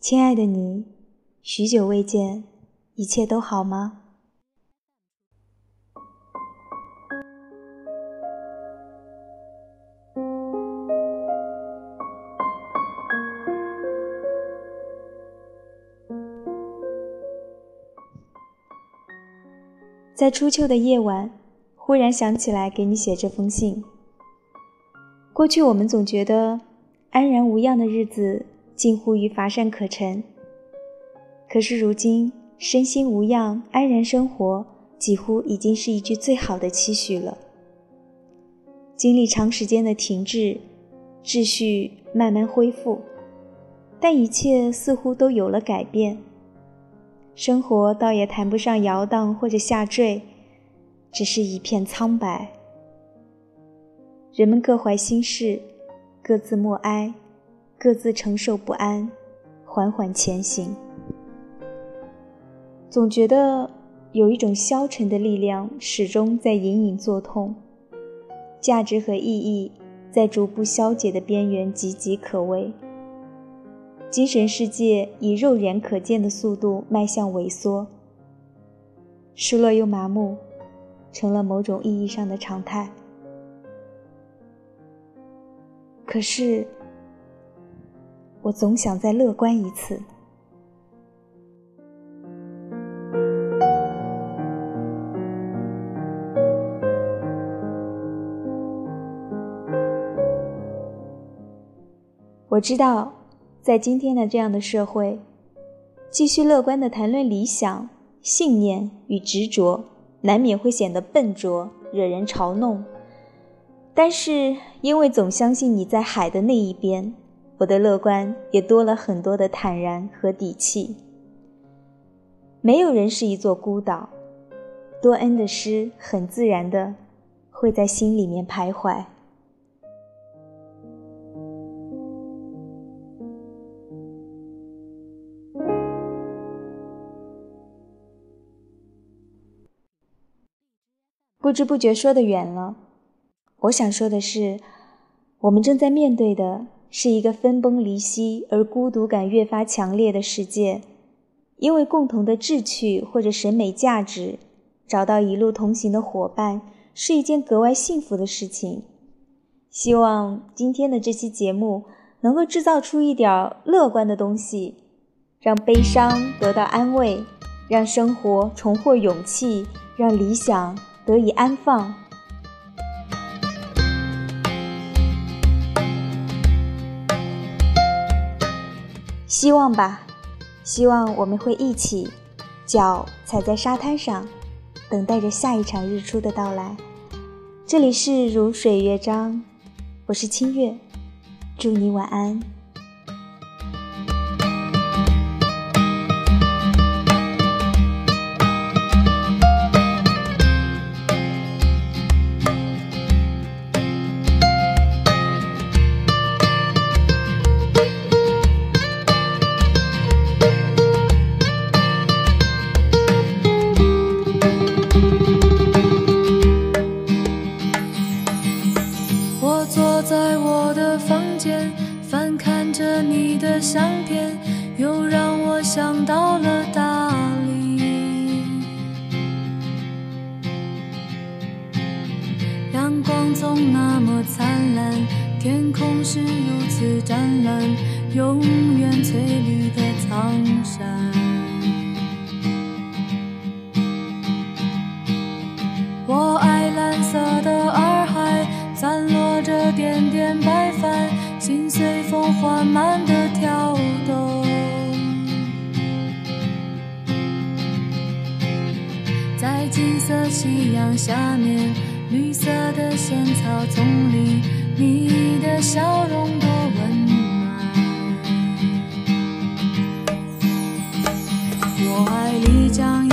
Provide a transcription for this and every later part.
亲爱的你，许久未见，一切都好吗？在初秋的夜晚，忽然想起来给你写这封信。过去我们总觉得安然无恙的日子近乎于乏善可陈，可是如今身心无恙、安然生活，几乎已经是一句最好的期许了。经历长时间的停滞，秩序慢慢恢复，但一切似乎都有了改变。生活倒也谈不上摇荡或者下坠，只是一片苍白。人们各怀心事，各自默哀，各自承受不安，缓缓前行。总觉得有一种消沉的力量始终在隐隐作痛，价值和意义在逐步消解的边缘岌岌可危。精神世界以肉眼可见的速度迈向萎缩，失落又麻木，成了某种意义上的常态。可是，我总想再乐观一次。我知道。在今天的这样的社会，继续乐观的谈论理想、信念与执着，难免会显得笨拙，惹人嘲弄。但是，因为总相信你在海的那一边，我的乐观也多了很多的坦然和底气。没有人是一座孤岛，多恩的诗很自然的会在心里面徘徊。不知不觉说得远了，我想说的是，我们正在面对的是一个分崩离析而孤独感越发强烈的世界。因为共同的志趣或者审美价值，找到一路同行的伙伴是一件格外幸福的事情。希望今天的这期节目能够制造出一点乐观的东西，让悲伤得到安慰，让生活重获勇气，让理想。得以安放，希望吧，希望我们会一起，脚踩在沙滩上，等待着下一场日出的到来。这里是如水乐章，我是清月，祝你晚安。总那么灿烂，天空是如此湛蓝，永远翠绿的苍山。我爱蓝色的洱海，散落着点点白帆，心随风缓慢的跳动。在金色夕阳下面。绿色的仙草丛里，你的笑容多温暖。我爱丽江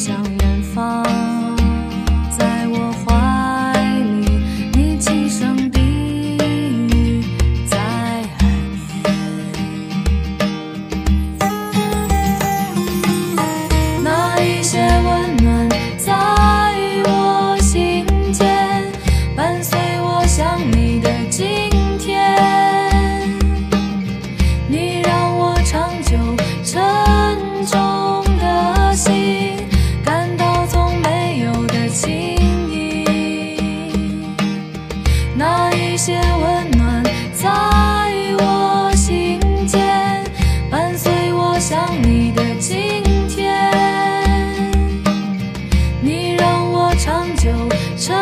sound 的今天你让我长久沉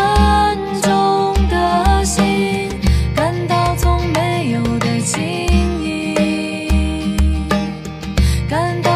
重的心感到从没有的轻盈感到